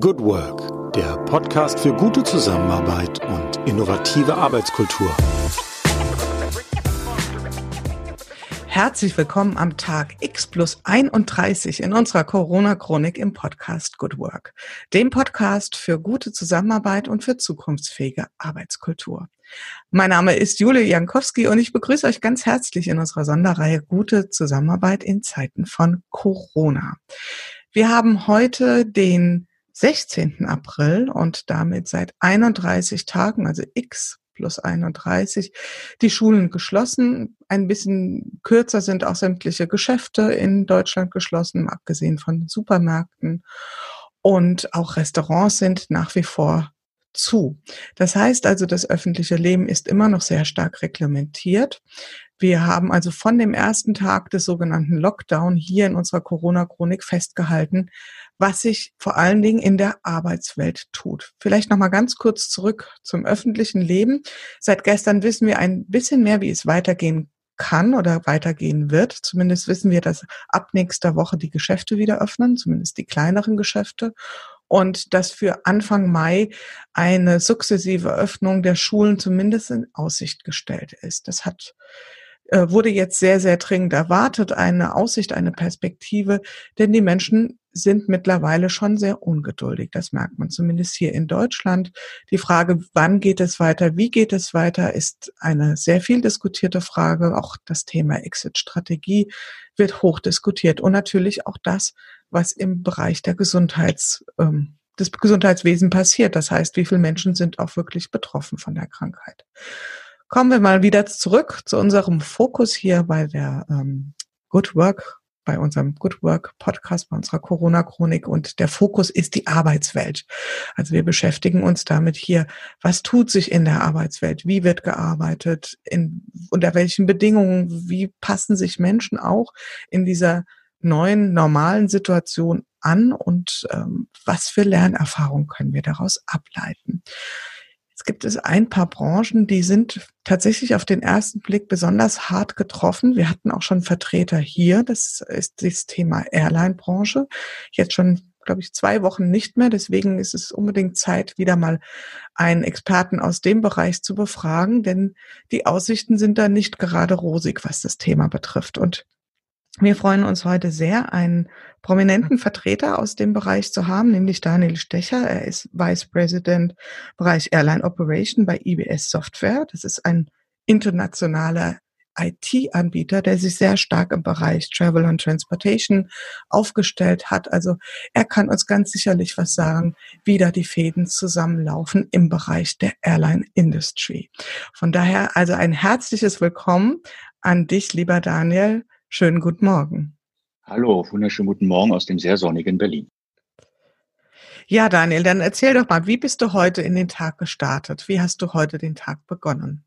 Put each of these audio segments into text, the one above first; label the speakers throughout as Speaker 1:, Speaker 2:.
Speaker 1: Good Work, der Podcast für gute Zusammenarbeit und innovative Arbeitskultur.
Speaker 2: Herzlich willkommen am Tag X plus 31 in unserer Corona-Chronik im Podcast Good Work, dem Podcast für gute Zusammenarbeit und für zukunftsfähige Arbeitskultur. Mein Name ist Jule Jankowski und ich begrüße euch ganz herzlich in unserer Sonderreihe Gute Zusammenarbeit in Zeiten von Corona. Wir haben heute den 16. April und damit seit 31 Tagen, also X plus 31, die Schulen geschlossen. Ein bisschen kürzer sind auch sämtliche Geschäfte in Deutschland geschlossen, abgesehen von Supermärkten. Und auch Restaurants sind nach wie vor zu. Das heißt also, das öffentliche Leben ist immer noch sehr stark reglementiert. Wir haben also von dem ersten Tag des sogenannten Lockdown hier in unserer Corona-Chronik festgehalten, was sich vor allen Dingen in der Arbeitswelt tut. Vielleicht noch mal ganz kurz zurück zum öffentlichen Leben. Seit gestern wissen wir ein bisschen mehr, wie es weitergehen kann oder weitergehen wird. Zumindest wissen wir, dass ab nächster Woche die Geschäfte wieder öffnen, zumindest die kleineren Geschäfte. Und dass für Anfang Mai eine sukzessive Öffnung der Schulen zumindest in Aussicht gestellt ist. Das hat wurde jetzt sehr, sehr dringend erwartet, eine Aussicht, eine Perspektive, denn die Menschen sind mittlerweile schon sehr ungeduldig. Das merkt man zumindest hier in Deutschland. Die Frage, wann geht es weiter, wie geht es weiter, ist eine sehr viel diskutierte Frage. Auch das Thema Exit-Strategie wird hoch diskutiert und natürlich auch das, was im Bereich der Gesundheits, ähm, des Gesundheitswesens passiert. Das heißt, wie viele Menschen sind auch wirklich betroffen von der Krankheit. Kommen wir mal wieder zurück zu unserem Fokus hier bei der ähm, Good Work, bei unserem Good Work Podcast, bei unserer Corona-Chronik. Und der Fokus ist die Arbeitswelt. Also wir beschäftigen uns damit hier, was tut sich in der Arbeitswelt, wie wird gearbeitet, in, unter welchen Bedingungen, wie passen sich Menschen auch in dieser neuen normalen Situation an? Und ähm, was für Lernerfahrungen können wir daraus ableiten. Jetzt gibt es ein paar Branchen, die sind tatsächlich auf den ersten Blick besonders hart getroffen. Wir hatten auch schon Vertreter hier. Das ist das Thema Airline-Branche. Jetzt schon, glaube ich, zwei Wochen nicht mehr. Deswegen ist es unbedingt Zeit, wieder mal einen Experten aus dem Bereich zu befragen, denn die Aussichten sind da nicht gerade rosig, was das Thema betrifft. Und wir freuen uns heute sehr, einen prominenten Vertreter aus dem Bereich zu haben, nämlich Daniel Stecher. Er ist Vice President Bereich Airline Operation bei IBS Software. Das ist ein internationaler IT-Anbieter, der sich sehr stark im Bereich Travel and Transportation aufgestellt hat. Also er kann uns ganz sicherlich was sagen, wie da die Fäden zusammenlaufen im Bereich der Airline Industry. Von daher also ein herzliches Willkommen an dich, lieber Daniel. Schönen guten Morgen.
Speaker 3: Hallo, wunderschönen guten Morgen aus dem sehr sonnigen Berlin.
Speaker 2: Ja, Daniel, dann erzähl doch mal, wie bist du heute in den Tag gestartet? Wie hast du heute den Tag begonnen?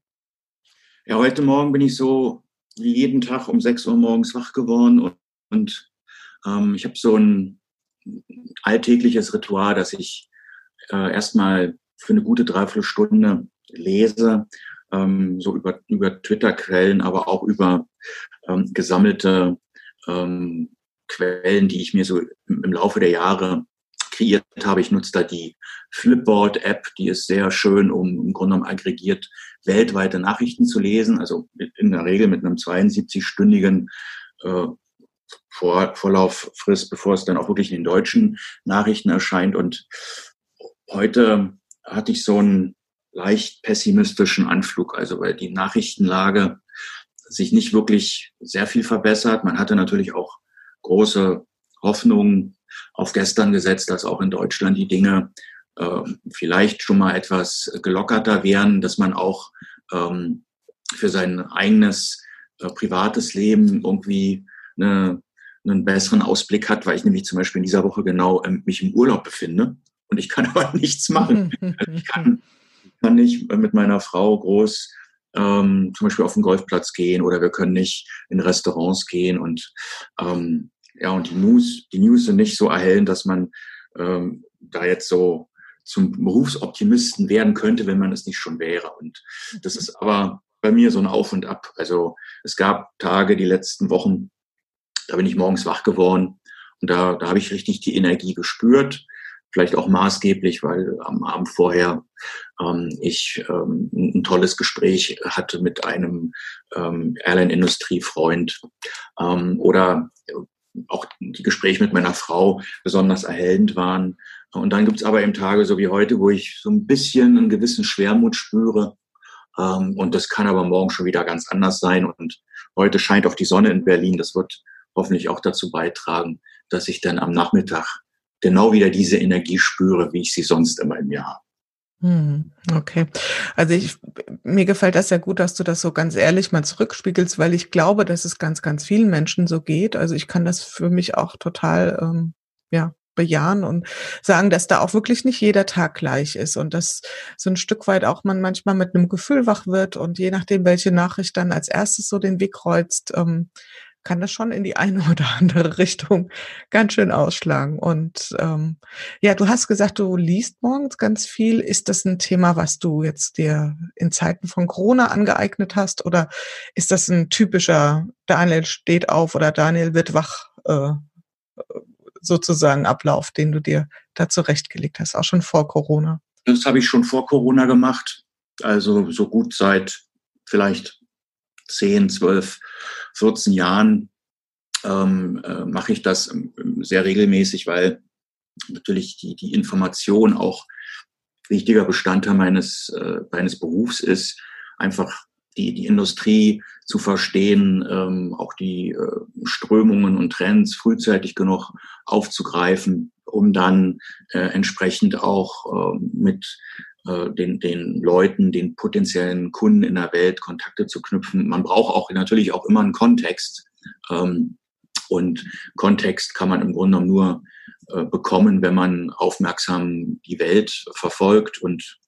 Speaker 3: Ja, heute Morgen bin ich so wie jeden Tag um 6 Uhr morgens wach geworden und, und ähm, ich habe so ein alltägliches Ritual, dass ich äh, erstmal für eine gute Dreiviertelstunde lese, ähm, so über, über Twitter-Quellen, aber auch über ähm, gesammelte ähm, Quellen, die ich mir so im, Laufe der Jahre kreiert habe. Ich nutze da die Flipboard-App, die ist sehr schön, um im Grunde genommen aggregiert weltweite Nachrichten zu lesen. Also in der Regel mit einem 72-stündigen äh, Vor Vorlauffrist, bevor es dann auch wirklich in den deutschen Nachrichten erscheint. Und heute hatte ich so einen leicht pessimistischen Anflug, also weil die Nachrichtenlage sich nicht wirklich sehr viel verbessert. Man hatte natürlich auch große Hoffnungen auf gestern gesetzt, dass auch in Deutschland die Dinge äh, vielleicht schon mal etwas gelockerter wären, dass man auch ähm, für sein eigenes äh, privates Leben irgendwie eine, einen besseren Ausblick hat, weil ich nämlich zum Beispiel in dieser Woche genau ähm, mich im Urlaub befinde und ich kann aber nichts machen. Ich kann, kann nicht mit meiner Frau groß ähm, zum Beispiel auf den Golfplatz gehen oder wir können nicht in Restaurants gehen und ähm, ja und die News, die News sind nicht so erhellend, dass man ähm, da jetzt so zum Berufsoptimisten werden könnte, wenn man es nicht schon wäre. Und das ist aber bei mir so ein Auf und Ab. Also es gab Tage, die letzten Wochen, da bin ich morgens wach geworden und da, da habe ich richtig die Energie gespürt, vielleicht auch maßgeblich, weil am Abend vorher ähm, ich ähm, ein tolles Gespräch hatte mit einem ähm, Airline-Industrie-Freund ähm, oder auch die Gespräche mit meiner Frau besonders erhellend waren. Und dann gibt's aber eben Tage so wie heute, wo ich so ein bisschen einen gewissen Schwermut spüre. Ähm, und das kann aber morgen schon wieder ganz anders sein. Und heute scheint auch die Sonne in Berlin. Das wird hoffentlich auch dazu beitragen, dass ich dann am Nachmittag genau wieder diese Energie spüre, wie ich sie sonst immer im Jahr habe.
Speaker 2: Hm, okay. Also ich, mir gefällt das sehr gut, dass du das so ganz ehrlich mal zurückspiegelst, weil ich glaube, dass es ganz, ganz vielen Menschen so geht. Also ich kann das für mich auch total, ähm, ja, bejahen und sagen, dass da auch wirklich nicht jeder Tag gleich ist und dass so ein Stück weit auch man manchmal mit einem Gefühl wach wird und je nachdem, welche Nachricht dann als erstes so den Weg kreuzt, ähm, kann das schon in die eine oder andere Richtung ganz schön ausschlagen. Und ähm, ja, du hast gesagt, du liest morgens ganz viel. Ist das ein Thema, was du jetzt dir in Zeiten von Corona angeeignet hast? Oder ist das ein typischer Daniel steht auf oder Daniel wird wach äh, sozusagen Ablauf, den du dir da zurechtgelegt hast, auch schon vor Corona?
Speaker 3: Das habe ich schon vor Corona gemacht. Also so gut seit vielleicht 10, 12, 14 Jahren ähm, äh, mache ich das ähm, sehr regelmäßig, weil natürlich die, die Information auch wichtiger Bestandteil meines, äh, meines Berufs ist, einfach die, die Industrie zu verstehen, ähm, auch die äh, Strömungen und Trends frühzeitig genug aufzugreifen, um dann äh, entsprechend auch äh, mit äh, den, den Leuten, den potenziellen Kunden in der Welt Kontakte zu knüpfen. Man braucht auch natürlich auch immer einen Kontext. Ähm, und Kontext kann man im Grunde nur äh, bekommen, wenn man aufmerksam die Welt verfolgt und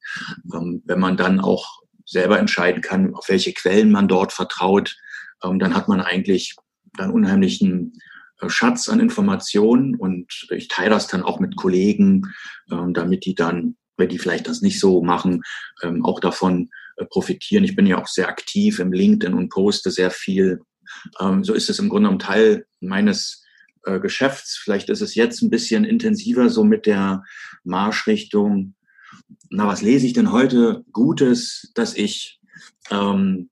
Speaker 3: ähm, wenn man dann auch selber entscheiden kann, auf welche Quellen man dort vertraut, ähm, dann hat man eigentlich einen unheimlichen äh, Schatz an Informationen und ich teile das dann auch mit Kollegen, ähm, damit die dann wenn die vielleicht das nicht so machen, ähm, auch davon äh, profitieren. Ich bin ja auch sehr aktiv im LinkedIn und poste sehr viel. So ist es im Grunde genommen Teil meines äh, Geschäfts. Vielleicht ist es jetzt ein bisschen intensiver so mit der Marschrichtung. Na, was lese ich denn heute Gutes, dass ich ähm,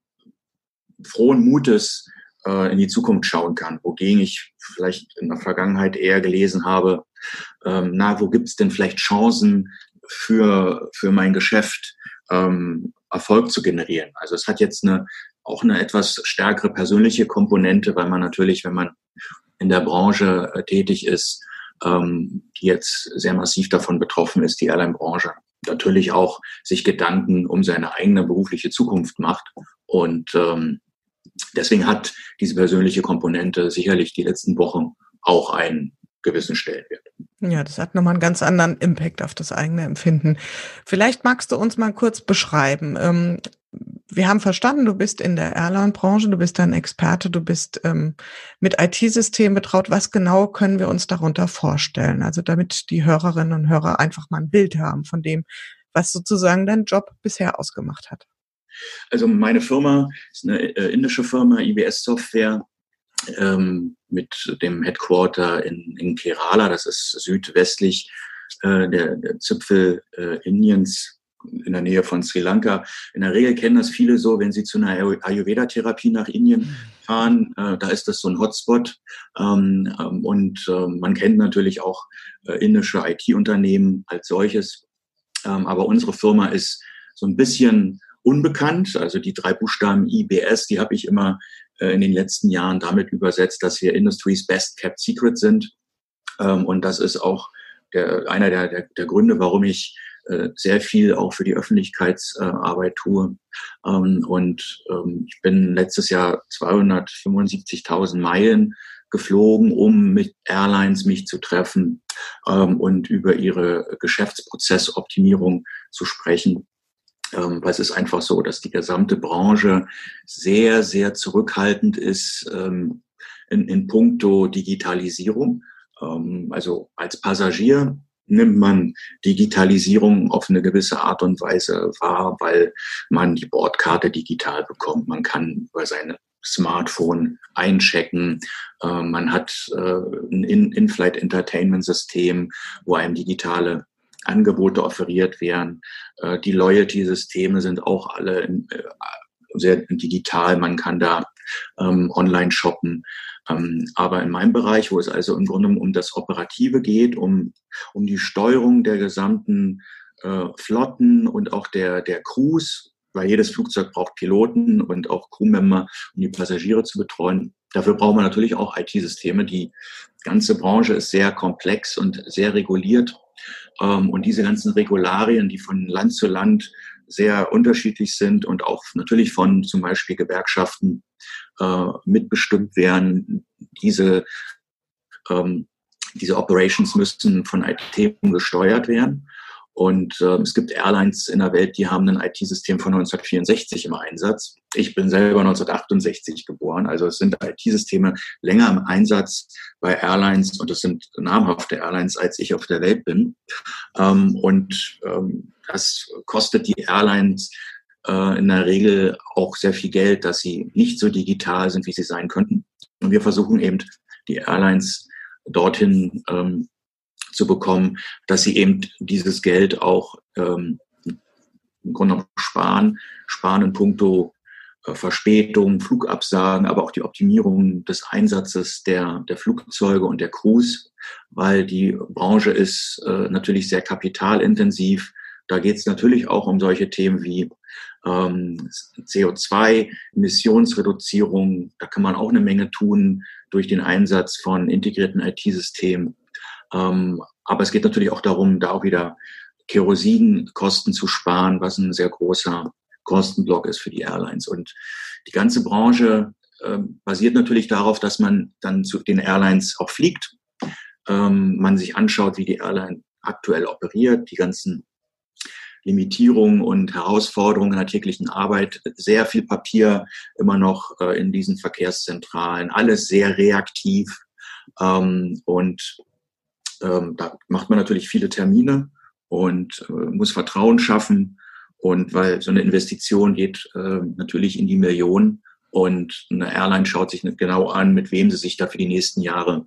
Speaker 3: frohen Mutes äh, in die Zukunft schauen kann, wogegen ich vielleicht in der Vergangenheit eher gelesen habe, ähm, na, wo gibt es denn vielleicht Chancen, für, für mein Geschäft ähm, Erfolg zu generieren. Also es hat jetzt eine, auch eine etwas stärkere persönliche Komponente, weil man natürlich, wenn man in der Branche äh, tätig ist, ähm, die jetzt sehr massiv davon betroffen ist, die Airline-Branche, natürlich auch sich Gedanken um seine eigene berufliche Zukunft macht. Und ähm, deswegen hat diese persönliche Komponente sicherlich die letzten Wochen auch einen gewissen Stellenwert.
Speaker 2: Ja, das hat nochmal einen ganz anderen Impact auf das eigene Empfinden. Vielleicht magst du uns mal kurz beschreiben. Ähm, wir haben verstanden, du bist in der Airline-Branche, du bist ein Experte, du bist ähm, mit IT-Systemen betraut. Was genau können wir uns darunter vorstellen? Also damit die Hörerinnen und Hörer einfach mal ein Bild haben von dem, was sozusagen dein Job bisher ausgemacht hat.
Speaker 3: Also meine Firma ist eine äh, indische Firma, IBS Software ähm, mit dem Headquarter in, in Kerala, das ist südwestlich äh, der, der Zipfel äh, Indiens in der Nähe von Sri Lanka. In der Regel kennen das viele so, wenn sie zu einer Ayurveda-Therapie nach Indien fahren, äh, da ist das so ein Hotspot. Ähm, ähm, und äh, man kennt natürlich auch äh, indische IT-Unternehmen als solches. Ähm, aber unsere Firma ist so ein bisschen unbekannt. Also die drei Buchstaben IBS, die habe ich immer äh, in den letzten Jahren damit übersetzt, dass wir Industries Best Kept Secret sind. Ähm, und das ist auch der, einer der, der, der Gründe, warum ich äh, sehr viel auch für die Öffentlichkeitsarbeit tue. Ähm, und ähm, ich bin letztes Jahr 275.000 Meilen geflogen, um mit Airlines mich zu treffen und über ihre Geschäftsprozessoptimierung zu sprechen. Ähm, weil es ist einfach so, dass die gesamte Branche sehr, sehr zurückhaltend ist ähm, in, in puncto Digitalisierung. Ähm, also als Passagier nimmt man Digitalisierung auf eine gewisse Art und Weise wahr, weil man die Bordkarte digital bekommt. Man kann über seine Smartphone einchecken. Äh, man hat äh, ein In-Flight Entertainment System, wo einem digitale Angebote offeriert werden. Äh, die Loyalty-Systeme sind auch alle sehr digital. Man kann da ähm, online shoppen. Ähm, aber in meinem Bereich, wo es also im Grunde um das Operative geht, um, um die Steuerung der gesamten äh, Flotten und auch der, der Crews, weil jedes Flugzeug braucht Piloten und auch Crewmember, um die Passagiere zu betreuen. Dafür braucht man natürlich auch IT-Systeme. Die ganze Branche ist sehr komplex und sehr reguliert. Ähm, und diese ganzen Regularien, die von Land zu Land sehr unterschiedlich sind und auch natürlich von zum Beispiel Gewerkschaften äh, mitbestimmt werden. Diese, ähm, diese Operations müssen von IT gesteuert werden. Und äh, es gibt Airlines in der Welt, die haben ein IT-System von 1964 im Einsatz. Ich bin selber 1968 geboren, also es sind IT-Systeme länger im Einsatz bei Airlines und es sind namhafte Airlines, als ich auf der Welt bin. Ähm, und ähm, das kostet die Airlines äh, in der Regel auch sehr viel Geld, dass sie nicht so digital sind, wie sie sein könnten. Und wir versuchen eben die Airlines dorthin ähm, zu bekommen, dass sie eben dieses Geld auch ähm, im Grunde sparen, sparen in puncto äh, Verspätung, Flugabsagen, aber auch die Optimierung des Einsatzes der, der Flugzeuge und der Crews, weil die Branche ist äh, natürlich sehr kapitalintensiv. Da geht es natürlich auch um solche Themen wie ähm, CO2, Emissionsreduzierung. Da kann man auch eine Menge tun durch den Einsatz von integrierten IT-Systemen. Ähm, aber es geht natürlich auch darum, da auch wieder Kerosinkosten zu sparen, was ein sehr großer Kostenblock ist für die Airlines. Und die ganze Branche äh, basiert natürlich darauf, dass man dann zu den Airlines auch fliegt. Ähm, man sich anschaut, wie die Airline aktuell operiert, die ganzen Limitierungen und Herausforderungen in der täglichen Arbeit, sehr viel Papier immer noch äh, in diesen Verkehrszentralen, alles sehr reaktiv. Ähm, und ähm, da macht man natürlich viele Termine und äh, muss Vertrauen schaffen. Und weil so eine Investition geht äh, natürlich in die Millionen und eine Airline schaut sich nicht genau an, mit wem sie sich da für die nächsten Jahre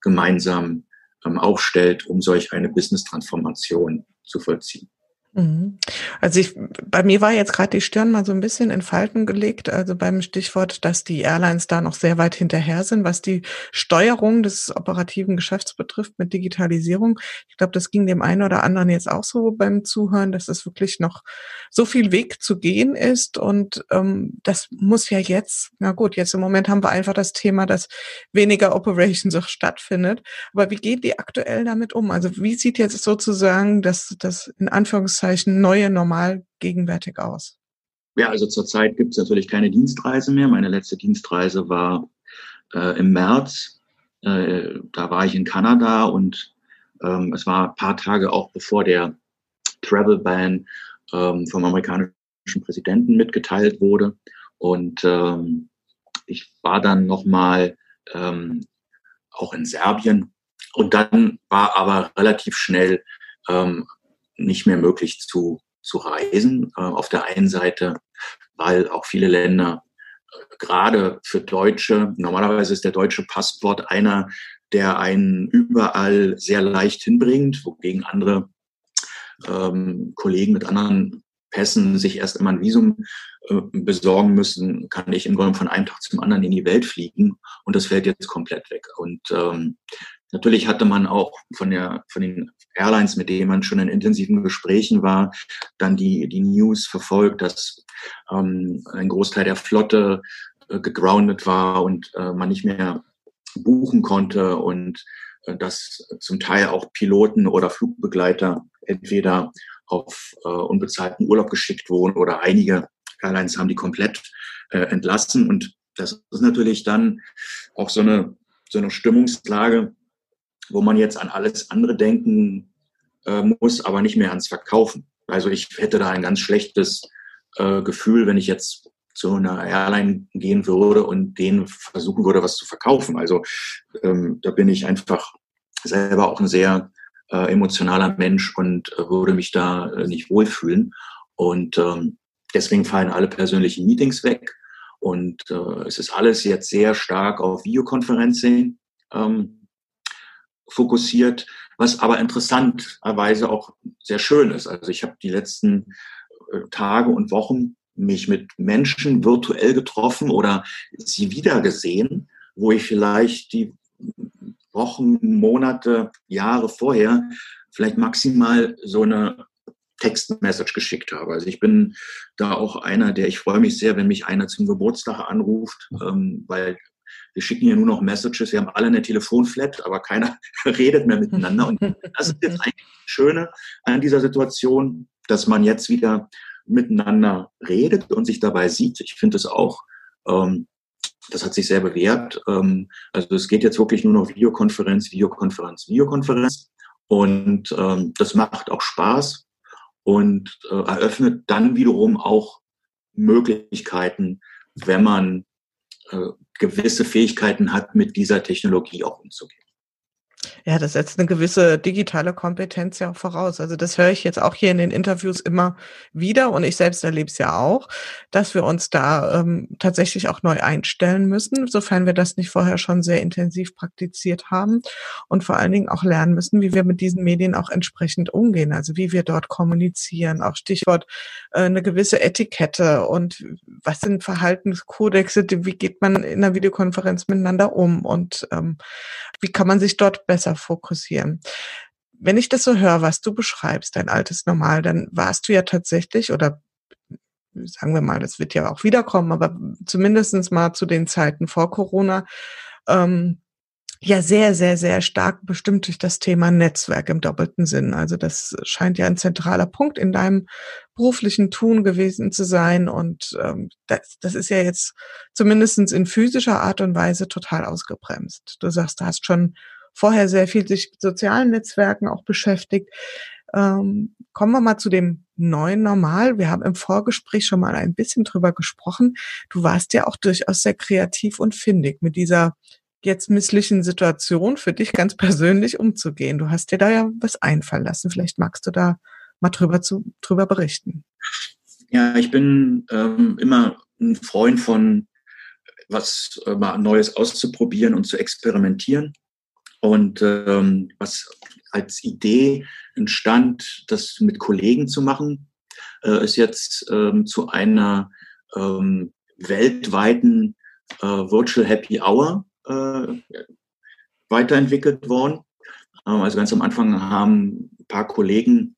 Speaker 3: gemeinsam ähm, aufstellt, um solch eine Business-Transformation zu vollziehen.
Speaker 2: Mhm. Also ich, bei mir war jetzt gerade die Stirn mal so ein bisschen in Falten gelegt, also beim Stichwort, dass die Airlines da noch sehr weit hinterher sind, was die Steuerung des operativen Geschäfts betrifft mit Digitalisierung. Ich glaube, das ging dem einen oder anderen jetzt auch so beim Zuhören, dass es wirklich noch so viel Weg zu gehen ist und ähm, das muss ja jetzt, na gut, jetzt im Moment haben wir einfach das Thema, dass weniger Operations auch stattfindet. Aber wie geht die aktuell damit um? Also wie sieht jetzt sozusagen das, das in Anführungszeichen Anführungszeichen neue Normal gegenwärtig aus?
Speaker 3: Ja, also zurzeit gibt es natürlich keine Dienstreise mehr. Meine letzte Dienstreise war äh, im März. Äh, da war ich in Kanada und ähm, es war ein paar Tage auch bevor der Travel Ban ähm, vom amerikanischen Präsidenten mitgeteilt wurde. Und ähm, ich war dann nochmal ähm, auch in Serbien. Und dann war aber relativ schnell ähm, nicht mehr möglich zu, zu reisen. Äh, auf der einen Seite, weil auch viele Länder äh, gerade für Deutsche, normalerweise ist der deutsche Passport einer, der einen überall sehr leicht hinbringt, wogegen andere ähm, Kollegen mit anderen Pässen sich erst immer ein Visum äh, besorgen müssen, kann ich im Grunde von einem Tag zum anderen in die Welt fliegen und das fällt jetzt komplett weg. Und ähm, natürlich hatte man auch von der von den Airlines, mit denen man schon in intensiven Gesprächen war, dann die, die News verfolgt, dass ähm, ein Großteil der Flotte äh, gegroundet war und äh, man nicht mehr buchen konnte und äh, dass zum Teil auch Piloten oder Flugbegleiter entweder auf äh, unbezahlten Urlaub geschickt wurden oder einige Airlines haben die komplett äh, entlassen. Und das ist natürlich dann auch so eine, so eine Stimmungslage, wo man jetzt an alles andere denken äh, muss, aber nicht mehr ans Verkaufen. Also ich hätte da ein ganz schlechtes äh, Gefühl, wenn ich jetzt zu einer Airline gehen würde und denen versuchen würde, was zu verkaufen. Also ähm, da bin ich einfach selber auch ein sehr äh, emotionaler Mensch und äh, würde mich da äh, nicht wohlfühlen. Und ähm, deswegen fallen alle persönlichen Meetings weg. Und äh, es ist alles jetzt sehr stark auf Videokonferencing ähm, fokussiert, was aber interessanterweise auch sehr schön ist. Also ich habe die letzten äh, Tage und Wochen mich mit Menschen virtuell getroffen oder sie wiedergesehen, wo ich vielleicht die Wochen, Monate, Jahre vorher vielleicht maximal so eine Textmessage geschickt habe. Also ich bin da auch einer, der ich freue mich sehr, wenn mich einer zum Geburtstag anruft, ähm, weil wir schicken ja nur noch Messages, wir haben alle eine Telefonflat, aber keiner redet mehr miteinander. Und das ist jetzt eigentlich das Schöne an dieser Situation, dass man jetzt wieder miteinander redet und sich dabei sieht. Ich finde es auch, ähm, das hat sich sehr bewährt. Ähm, also es geht jetzt wirklich nur noch Videokonferenz, Videokonferenz, Videokonferenz. Und ähm, das macht auch Spaß und äh, eröffnet dann wiederum auch Möglichkeiten, wenn man gewisse Fähigkeiten hat, mit dieser Technologie auch umzugehen.
Speaker 2: Ja, das setzt eine gewisse digitale Kompetenz ja auch voraus. Also das höre ich jetzt auch hier in den Interviews immer wieder und ich selbst erlebe es ja auch, dass wir uns da ähm, tatsächlich auch neu einstellen müssen, sofern wir das nicht vorher schon sehr intensiv praktiziert haben und vor allen Dingen auch lernen müssen, wie wir mit diesen Medien auch entsprechend umgehen, also wie wir dort kommunizieren, auch Stichwort äh, eine gewisse Etikette und was sind Verhaltenskodexe, wie geht man in einer Videokonferenz miteinander um und ähm, wie kann man sich dort besser fokussieren. Wenn ich das so höre, was du beschreibst, dein altes Normal, dann warst du ja tatsächlich oder sagen wir mal, das wird ja auch wiederkommen, aber zumindestens mal zu den Zeiten vor Corona, ähm, ja sehr, sehr, sehr stark bestimmt durch das Thema Netzwerk im doppelten Sinn. Also das scheint ja ein zentraler Punkt in deinem beruflichen Tun gewesen zu sein. Und ähm, das, das ist ja jetzt zumindestens in physischer Art und Weise total ausgebremst. Du sagst, du hast schon vorher sehr viel sich mit sozialen Netzwerken auch beschäftigt. Ähm, kommen wir mal zu dem neuen Normal. Wir haben im Vorgespräch schon mal ein bisschen drüber gesprochen. Du warst ja auch durchaus sehr kreativ und findig mit dieser jetzt misslichen Situation für dich ganz persönlich umzugehen. Du hast dir da ja was einfallen lassen. Vielleicht magst du da mal drüber, zu, drüber berichten.
Speaker 3: Ja, ich bin ähm, immer ein Freund von was äh, mal Neues auszuprobieren und zu experimentieren. Und ähm, was als Idee entstand, das mit Kollegen zu machen, äh, ist jetzt ähm, zu einer ähm, weltweiten äh, Virtual Happy Hour äh, weiterentwickelt worden. Ähm, also ganz am Anfang haben ein paar Kollegen,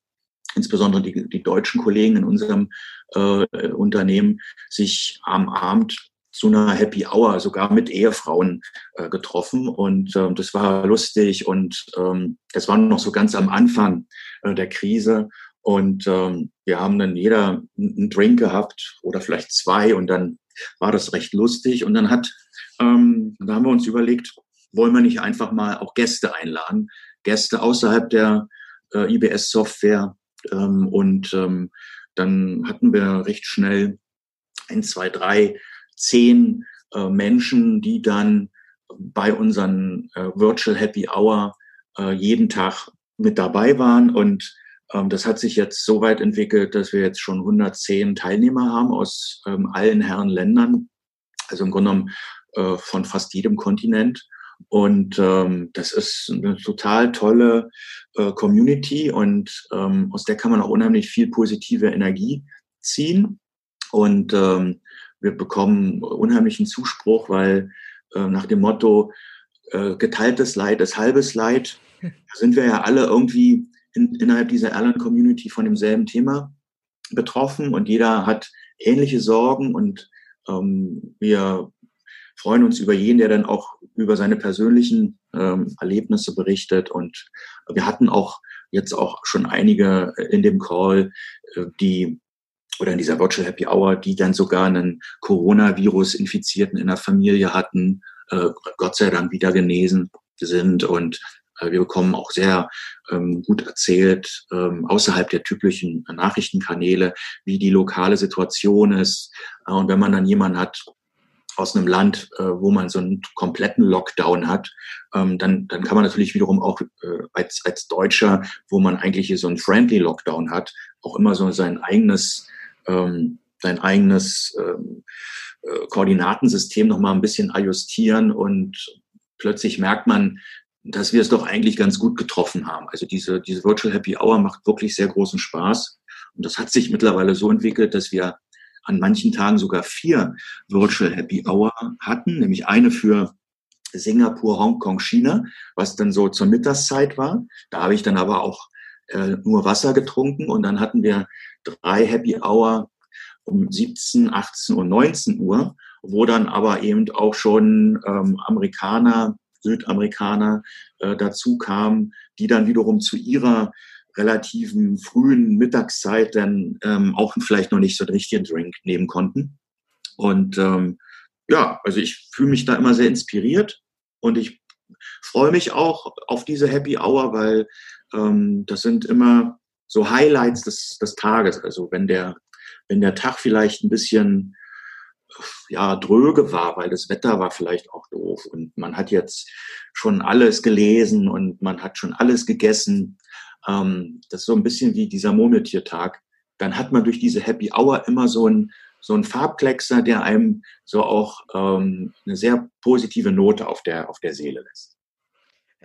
Speaker 3: insbesondere die, die deutschen Kollegen in unserem äh, Unternehmen, sich am Abend zu einer Happy Hour, sogar mit Ehefrauen äh, getroffen. Und ähm, das war lustig und ähm, das war noch so ganz am Anfang äh, der Krise. Und ähm, wir haben dann jeder einen Drink gehabt oder vielleicht zwei und dann war das recht lustig. Und dann hat, ähm, da haben wir uns überlegt, wollen wir nicht einfach mal auch Gäste einladen, Gäste außerhalb der äh, IBS-Software. Ähm, und ähm, dann hatten wir recht schnell ein, zwei, drei zehn äh, Menschen, die dann bei unseren äh, Virtual Happy Hour äh, jeden Tag mit dabei waren. Und ähm, das hat sich jetzt so weit entwickelt, dass wir jetzt schon 110 Teilnehmer haben aus ähm, allen Herren Ländern, also im Grunde genommen äh, von fast jedem Kontinent. Und ähm, das ist eine total tolle äh, Community und ähm, aus der kann man auch unheimlich viel positive Energie ziehen. Und ähm, wir bekommen unheimlichen Zuspruch, weil äh, nach dem Motto, äh, geteiltes Leid ist halbes Leid, sind wir ja alle irgendwie in, innerhalb dieser Airline-Community von demselben Thema betroffen und jeder hat ähnliche Sorgen und ähm, wir freuen uns über jeden, der dann auch über seine persönlichen ähm, Erlebnisse berichtet und wir hatten auch jetzt auch schon einige in dem Call, äh, die oder in dieser Virtual Happy Hour, die dann sogar einen Coronavirus-Infizierten in der Familie hatten, äh, Gott sei Dank wieder genesen sind und äh, wir bekommen auch sehr ähm, gut erzählt, ähm, außerhalb der typischen Nachrichtenkanäle, wie die lokale Situation ist. Äh, und wenn man dann jemanden hat aus einem Land, äh, wo man so einen kompletten Lockdown hat, ähm, dann, dann kann man natürlich wiederum auch äh, als, als Deutscher, wo man eigentlich hier so einen Friendly Lockdown hat, auch immer so sein eigenes ähm, dein eigenes ähm, äh, Koordinatensystem noch mal ein bisschen ajustieren und plötzlich merkt man, dass wir es doch eigentlich ganz gut getroffen haben. Also diese, diese Virtual Happy Hour macht wirklich sehr großen Spaß. Und das hat sich mittlerweile so entwickelt, dass wir an manchen Tagen sogar vier Virtual Happy Hour hatten, nämlich eine für Singapur, Hongkong, China, was dann so zur Mittagszeit war. Da habe ich dann aber auch äh, nur Wasser getrunken und dann hatten wir drei Happy Hour um 17, 18 und 19 Uhr, wo dann aber eben auch schon ähm, Amerikaner, Südamerikaner äh, dazu kamen, die dann wiederum zu ihrer relativen frühen Mittagszeit dann ähm, auch vielleicht noch nicht so einen richtigen Drink nehmen konnten. Und ähm, ja, also ich fühle mich da immer sehr inspiriert und ich freue mich auch auf diese Happy Hour, weil ähm, das sind immer so Highlights des, des Tages. Also wenn der, wenn der Tag vielleicht ein bisschen ja, dröge war, weil das Wetter war vielleicht auch doof und man hat jetzt schon alles gelesen und man hat schon alles gegessen. Ähm, das ist so ein bisschen wie dieser Murmeltiertag. Dann hat man durch diese Happy Hour immer so ein so ein Farbkleckser, der einem so auch ähm, eine sehr positive Note auf der auf der Seele lässt.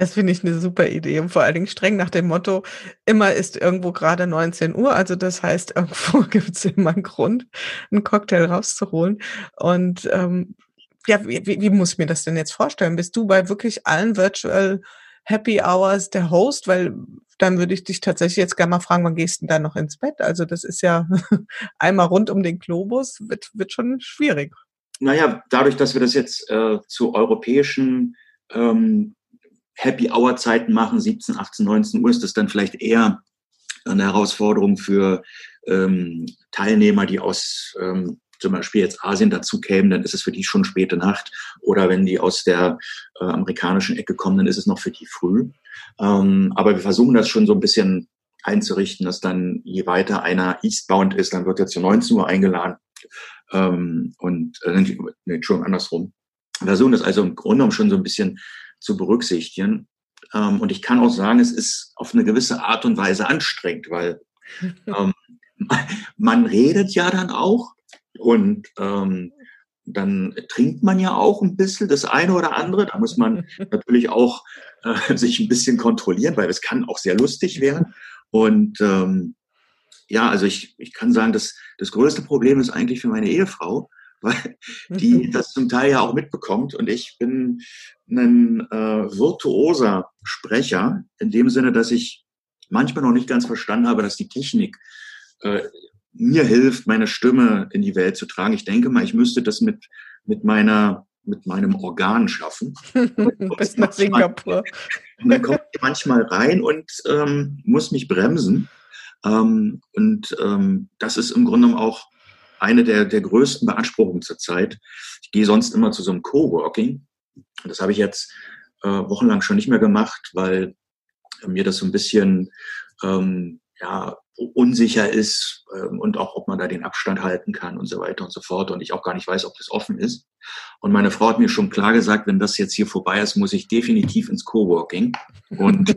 Speaker 2: Das finde ich eine super Idee und vor allen Dingen streng nach dem Motto, immer ist irgendwo gerade 19 Uhr. Also das heißt, irgendwo gibt es immer einen Grund, einen Cocktail rauszuholen. Und ähm, ja, wie, wie muss ich mir das denn jetzt vorstellen? Bist du bei wirklich allen Virtual Happy Hours der Host? Weil dann würde ich dich tatsächlich jetzt gerne mal fragen, wann gehst du denn da noch ins Bett? Also das ist ja einmal rund um den Globus, wird, wird schon schwierig.
Speaker 3: Naja, dadurch, dass wir das jetzt äh, zu europäischen ähm, Happy Hour Zeiten machen, 17, 18, 19 Uhr, ist das dann vielleicht eher eine Herausforderung für ähm, Teilnehmer, die aus ähm, zum Beispiel jetzt Asien dazu kämen, dann ist es für die schon späte Nacht. Oder wenn die aus der äh, amerikanischen Ecke kommen, dann ist es noch für die früh. Ähm, aber wir versuchen das schon so ein bisschen einzurichten, dass dann je weiter einer eastbound ist, dann wird er zu 19 Uhr eingeladen. Ähm, und äh, nee, schon andersrum. Wir versuchen das also im Grunde genommen schon so ein bisschen zu berücksichtigen. Ähm, und ich kann auch sagen, es ist auf eine gewisse Art und Weise anstrengend, weil ähm, man redet ja dann auch und ähm, dann trinkt man ja auch ein bisschen das eine oder andere. Da muss man natürlich auch äh, sich ein bisschen kontrollieren, weil es kann auch sehr lustig werden. Und ähm, ja, also ich, ich kann sagen, dass das größte Problem ist eigentlich für meine Ehefrau, die das zum Teil ja auch mitbekommt. Und ich bin ein äh, virtuoser Sprecher, in dem Sinne, dass ich manchmal noch nicht ganz verstanden habe, dass die Technik äh, mir hilft, meine Stimme in die Welt zu tragen. Ich denke mal, ich müsste das mit, mit meiner mit meinem Organ schaffen.
Speaker 2: Bis nach Singapur.
Speaker 3: Und dann komme ich manchmal rein und ähm, muss mich bremsen. Ähm, und ähm, das ist im Grunde auch eine der, der größten Beanspruchungen zurzeit. Ich gehe sonst immer zu so einem Coworking. Das habe ich jetzt äh, wochenlang schon nicht mehr gemacht, weil mir das so ein bisschen ähm, ja, unsicher ist ähm, und auch, ob man da den Abstand halten kann und so weiter und so fort. Und ich auch gar nicht weiß, ob das offen ist. Und meine Frau hat mir schon klar gesagt, wenn das jetzt hier vorbei ist, muss ich definitiv ins Coworking. Und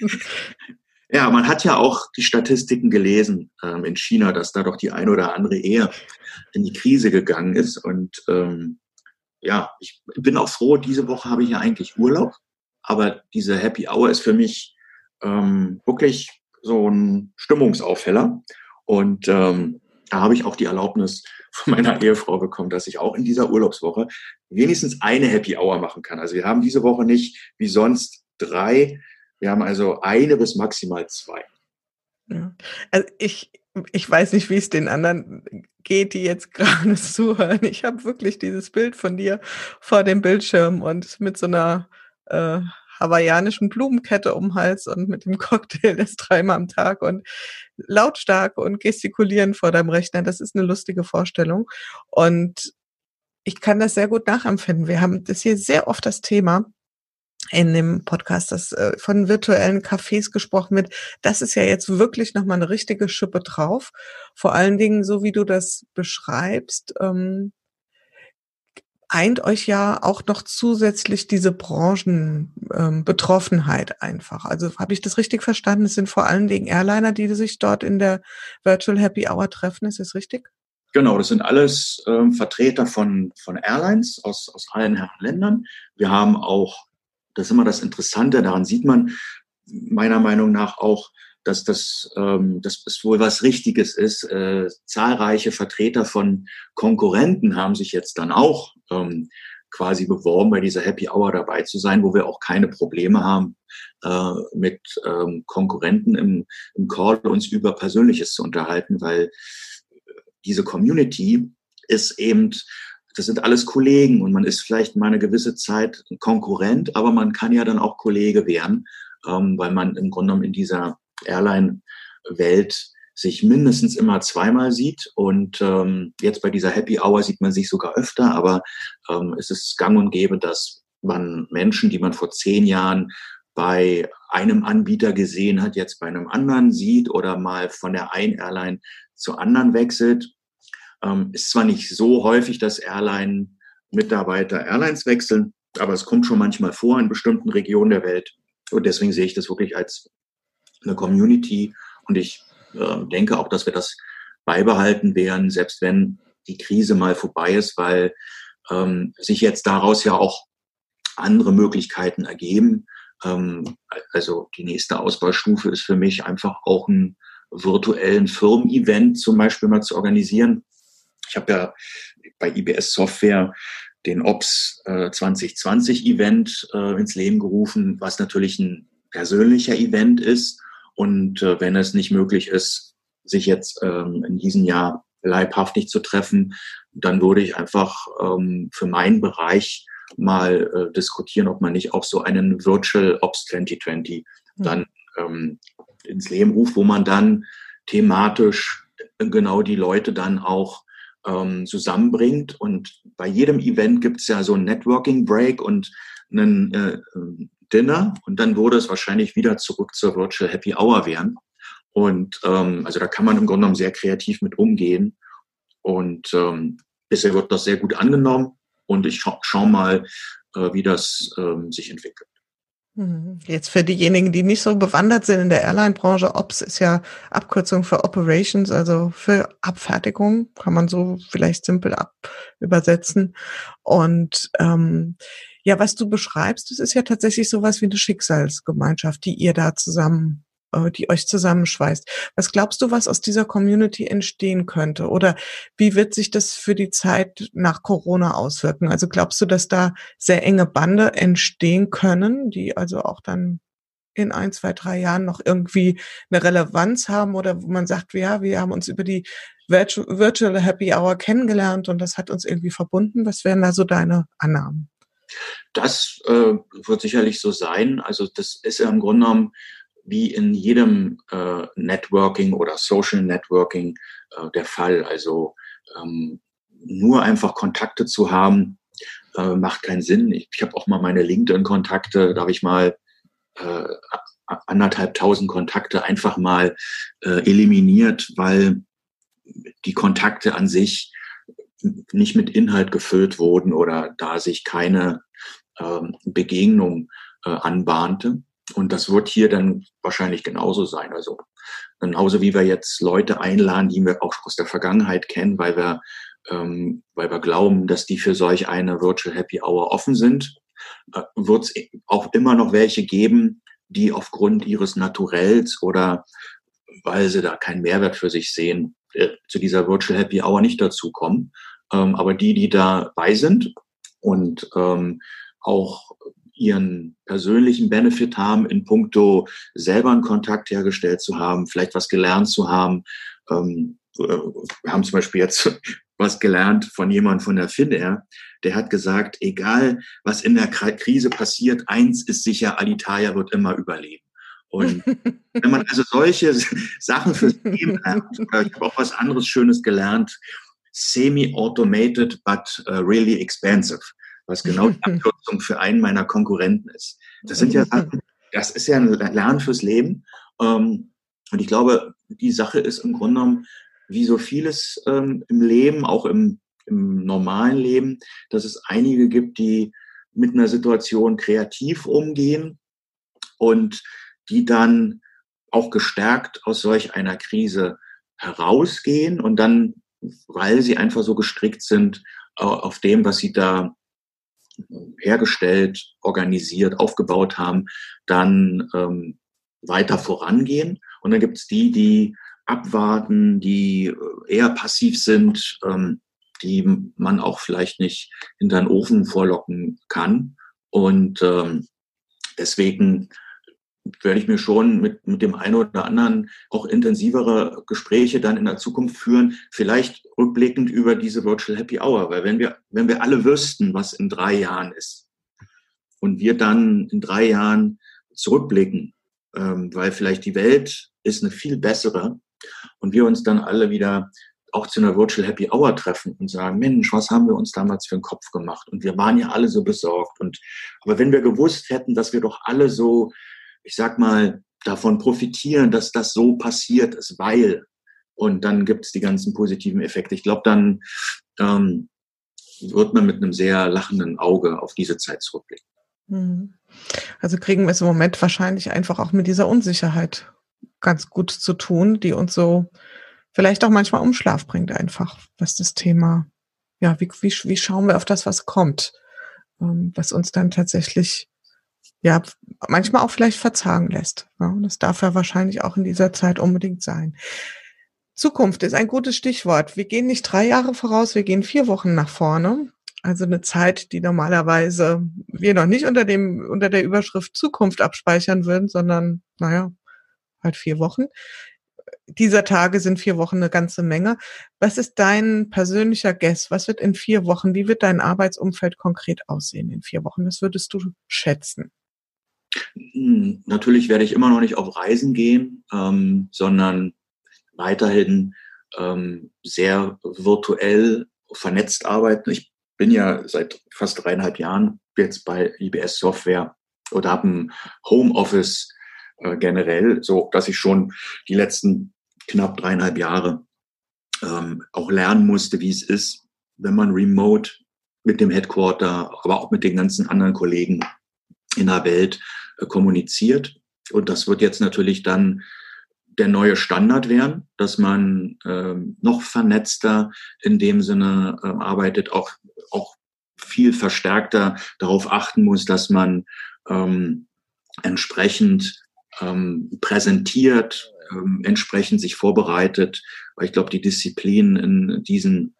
Speaker 3: Ja, man hat ja auch die Statistiken gelesen ähm, in China, dass da doch die ein oder andere eher in die Krise gegangen ist. Und ähm, ja, ich bin auch froh, diese Woche habe ich ja eigentlich Urlaub, aber diese Happy Hour ist für mich ähm, wirklich so ein Stimmungsaufheller. Und ähm, da habe ich auch die Erlaubnis von meiner Ehefrau bekommen, dass ich auch in dieser Urlaubswoche wenigstens eine Happy Hour machen kann. Also wir haben diese Woche nicht wie sonst drei wir haben also eine bis maximal zwei.
Speaker 2: Ja. Also ich, ich weiß nicht, wie es den anderen geht, die jetzt gerade zuhören. Ich habe wirklich dieses Bild von dir vor dem Bildschirm und mit so einer äh, hawaiianischen Blumenkette um den Hals und mit dem Cocktail das dreimal am Tag und lautstark und gestikulieren vor deinem Rechner. Das ist eine lustige Vorstellung. Und ich kann das sehr gut nachempfinden. Wir haben das hier sehr oft das Thema, in dem Podcast, dass äh, von virtuellen Cafés gesprochen wird. Das ist ja jetzt wirklich nochmal eine richtige Schippe drauf. Vor allen Dingen, so wie du das beschreibst, ähm, eint euch ja auch noch zusätzlich diese Branchenbetroffenheit ähm, einfach. Also habe ich das richtig verstanden? Es sind vor allen Dingen Airliner, die sich dort in der Virtual Happy Hour treffen. Ist das richtig?
Speaker 3: Genau, das sind alles ähm, Vertreter von, von Airlines aus, aus allen Ländern. Wir haben auch, das ist immer das Interessante, daran sieht man meiner Meinung nach auch, dass das, ähm, dass das wohl was Richtiges ist. Äh, zahlreiche Vertreter von Konkurrenten haben sich jetzt dann auch ähm, quasi beworben, bei dieser Happy Hour dabei zu sein, wo wir auch keine Probleme haben, äh, mit ähm, Konkurrenten im, im Call uns über Persönliches zu unterhalten, weil diese Community ist eben, das sind alles Kollegen und man ist vielleicht mal eine gewisse Zeit Konkurrent, aber man kann ja dann auch Kollege werden, ähm, weil man im Grunde genommen in dieser Airline-Welt sich mindestens immer zweimal sieht. Und ähm, jetzt bei dieser Happy Hour sieht man sich sogar öfter, aber ähm, es ist gang und gäbe, dass man Menschen, die man vor zehn Jahren bei einem Anbieter gesehen hat, jetzt bei einem anderen sieht oder mal von der einen Airline zur anderen wechselt. Ähm, ist zwar nicht so häufig, dass Airline-Mitarbeiter Airlines wechseln, aber es kommt schon manchmal vor in bestimmten Regionen der Welt. Und deswegen sehe ich das wirklich als eine Community. Und ich äh, denke auch, dass wir das beibehalten werden, selbst wenn die Krise mal vorbei ist, weil ähm, sich jetzt daraus ja auch andere Möglichkeiten ergeben. Ähm, also die nächste Ausbaustufe ist für mich einfach auch ein virtuellen Firmen-Event zum Beispiel mal zu organisieren. Ich habe ja bei IBS Software den Ops äh, 2020 Event äh, ins Leben gerufen, was natürlich ein persönlicher Event ist und äh, wenn es nicht möglich ist, sich jetzt ähm, in diesem Jahr leibhaftig zu treffen, dann würde ich einfach ähm, für meinen Bereich mal äh, diskutieren, ob man nicht auch so einen Virtual Ops 2020 mhm. dann ähm, ins Leben ruft, wo man dann thematisch genau die Leute dann auch ähm, zusammenbringt. Und bei jedem Event gibt es ja so ein Networking Break und einen äh, Dinner und dann würde es wahrscheinlich wieder zurück zur Virtual Happy Hour werden. Und ähm, also da kann man im Grunde genommen sehr kreativ mit umgehen. Und ähm, bisher wird das sehr gut angenommen und ich scha schau mal, äh, wie das ähm, sich entwickelt.
Speaker 2: Mhm. Jetzt für diejenigen, die nicht so bewandert sind in der Airline-Branche, OPS ist ja Abkürzung für Operations, also für Abfertigung, kann man so vielleicht simpel ab übersetzen. Und ähm, ja, was du beschreibst, das ist ja tatsächlich sowas wie eine Schicksalsgemeinschaft, die ihr da zusammen, die euch zusammenschweißt. Was glaubst du, was aus dieser Community entstehen könnte? Oder wie wird sich das für die Zeit nach Corona auswirken? Also glaubst du, dass da sehr enge Bande entstehen können, die also auch dann in ein, zwei, drei Jahren noch irgendwie eine Relevanz haben oder wo man sagt, ja, wir haben uns über die Virtual Happy Hour kennengelernt und das hat uns irgendwie verbunden. Was wären da so deine Annahmen?
Speaker 3: Das äh, wird sicherlich so sein. Also das ist ja im Grunde genommen wie in jedem äh, Networking oder Social Networking äh, der Fall. Also ähm, nur einfach Kontakte zu haben, äh, macht keinen Sinn. Ich, ich habe auch mal meine LinkedIn-Kontakte, da habe ich mal äh, anderthalb tausend Kontakte einfach mal äh, eliminiert, weil die Kontakte an sich nicht mit Inhalt gefüllt wurden oder da sich keine ähm, Begegnung äh, anbahnte. Und das wird hier dann wahrscheinlich genauso sein. Also genauso wie wir jetzt Leute einladen, die wir auch aus der Vergangenheit kennen, weil wir, ähm, weil wir glauben, dass die für solch eine Virtual Happy Hour offen sind, äh, wird es auch immer noch welche geben, die aufgrund ihres Naturells oder weil sie da keinen Mehrwert für sich sehen, äh, zu dieser Virtual Happy Hour nicht dazukommen. Ähm, aber die, die dabei sind und ähm, auch ihren persönlichen Benefit haben, in puncto selber einen Kontakt hergestellt zu haben, vielleicht was gelernt zu haben. Ähm, wir haben zum Beispiel jetzt was gelernt von jemandem von der Finnair, der hat gesagt, egal was in der Krise passiert, eins ist sicher, Alitalia wird immer überleben. Und wenn man also solche Sachen fürs Leben lernt, ich habe auch was anderes Schönes gelernt, semi-automated but uh, really expensive, was genau die Abkürzung für einen meiner Konkurrenten ist. Das sind ja Sachen, das ist ja ein Lernen fürs Leben. Ähm, und ich glaube, die Sache ist im Grunde genommen, wie so vieles ähm, im Leben, auch im, im normalen Leben, dass es einige gibt, die mit einer Situation kreativ umgehen und die dann auch gestärkt aus solch einer Krise herausgehen und dann weil sie einfach so gestrickt sind auf dem, was sie da hergestellt, organisiert, aufgebaut haben, dann ähm, weiter vorangehen. Und dann gibt es die, die abwarten, die eher passiv sind, ähm, die man auch vielleicht nicht in den Ofen vorlocken kann. Und ähm, deswegen werde ich mir schon mit, mit dem einen oder anderen auch intensivere Gespräche dann in der Zukunft führen, vielleicht rückblickend über diese Virtual Happy Hour, weil wenn wir, wenn wir alle wüssten, was in drei Jahren ist und wir dann in drei Jahren zurückblicken, ähm, weil vielleicht die Welt ist eine viel bessere und wir uns dann alle wieder auch zu einer Virtual Happy Hour treffen und sagen, Mensch, was haben wir uns damals für einen Kopf gemacht? Und wir waren ja alle so besorgt. Und aber wenn wir gewusst hätten, dass wir doch alle so ich sag mal, davon profitieren, dass das so passiert ist, weil. Und dann gibt es die ganzen positiven Effekte. Ich glaube, dann ähm, wird man mit einem sehr lachenden Auge auf diese Zeit zurückblicken.
Speaker 2: Hm. Also kriegen wir es im Moment wahrscheinlich einfach auch mit dieser Unsicherheit ganz gut zu tun, die uns so vielleicht auch manchmal um Schlaf bringt einfach, was das Thema, ja, wie, wie, wie schauen wir auf das, was kommt, ähm, was uns dann tatsächlich ja, manchmal auch vielleicht verzagen lässt. Ja, und das darf ja wahrscheinlich auch in dieser Zeit unbedingt sein. Zukunft ist ein gutes Stichwort. Wir gehen nicht drei Jahre voraus, wir gehen vier Wochen nach vorne. Also eine Zeit, die normalerweise wir noch nicht unter dem, unter der Überschrift Zukunft abspeichern würden, sondern, naja, halt vier Wochen. Dieser Tage sind vier Wochen eine ganze Menge. Was ist dein persönlicher Guess? Was wird in vier Wochen, wie wird dein Arbeitsumfeld konkret aussehen in vier Wochen? Was würdest du schätzen?
Speaker 3: Hm, natürlich werde ich immer noch nicht auf Reisen gehen, ähm, sondern weiterhin ähm, sehr virtuell vernetzt arbeiten. Ich bin ja seit fast dreieinhalb Jahren jetzt bei IBS Software oder habe ein Homeoffice äh, generell, so dass ich schon die letzten knapp dreieinhalb Jahre ähm, auch lernen musste, wie es ist, wenn man remote mit dem Headquarter, aber auch mit den ganzen anderen Kollegen in der Welt äh, kommuniziert. Und das wird jetzt natürlich dann der neue Standard werden, dass man ähm, noch vernetzter in dem Sinne äh, arbeitet, auch, auch viel verstärkter darauf achten muss, dass man ähm, entsprechend ähm, präsentiert, ähm, entsprechend sich vorbereitet. Weil ich glaube, die Disziplin in diesen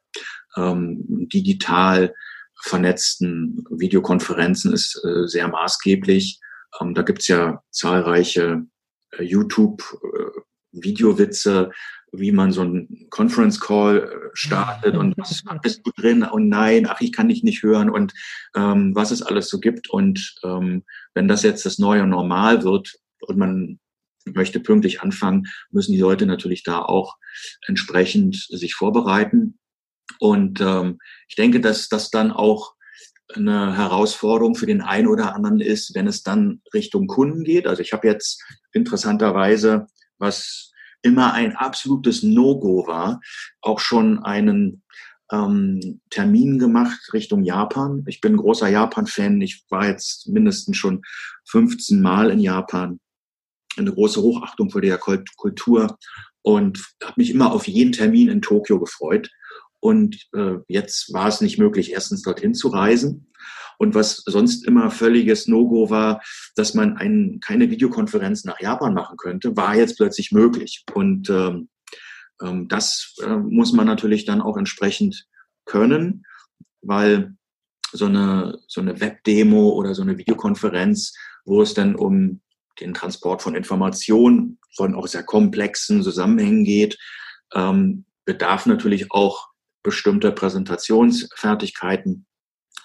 Speaker 3: ähm, digital vernetzten Videokonferenzen ist äh, sehr maßgeblich. Ähm, da gibt's ja zahlreiche äh, YouTube-Videowitze, äh, wie man so einen Conference Call äh, startet und was bist du drin? Oh nein, ach, ich kann dich nicht hören und ähm, was es alles so gibt. Und ähm, wenn das jetzt das neue Normal wird und man möchte pünktlich anfangen, müssen die Leute natürlich da auch entsprechend sich vorbereiten. Und ähm, ich denke, dass das dann auch eine Herausforderung für den einen oder anderen ist, wenn es dann Richtung Kunden geht. Also ich habe jetzt interessanterweise, was immer ein absolutes No-Go war, auch schon einen ähm, Termin gemacht Richtung Japan. Ich bin großer Japan-Fan. Ich war jetzt mindestens schon 15 Mal in Japan. Eine große Hochachtung vor der Kultur und habe mich immer auf jeden Termin in Tokio gefreut. Und äh, jetzt war es nicht möglich, erstens dorthin zu reisen. Und was sonst immer völliges No-Go war, dass man ein, keine Videokonferenz nach Japan machen könnte, war jetzt plötzlich möglich. Und ähm, ähm, das äh, muss man natürlich dann auch entsprechend können, weil so eine, so eine Webdemo oder so eine Videokonferenz, wo es dann um den Transport von Informationen, von auch sehr komplexen Zusammenhängen geht, ähm, bedarf natürlich auch bestimmte Präsentationsfertigkeiten.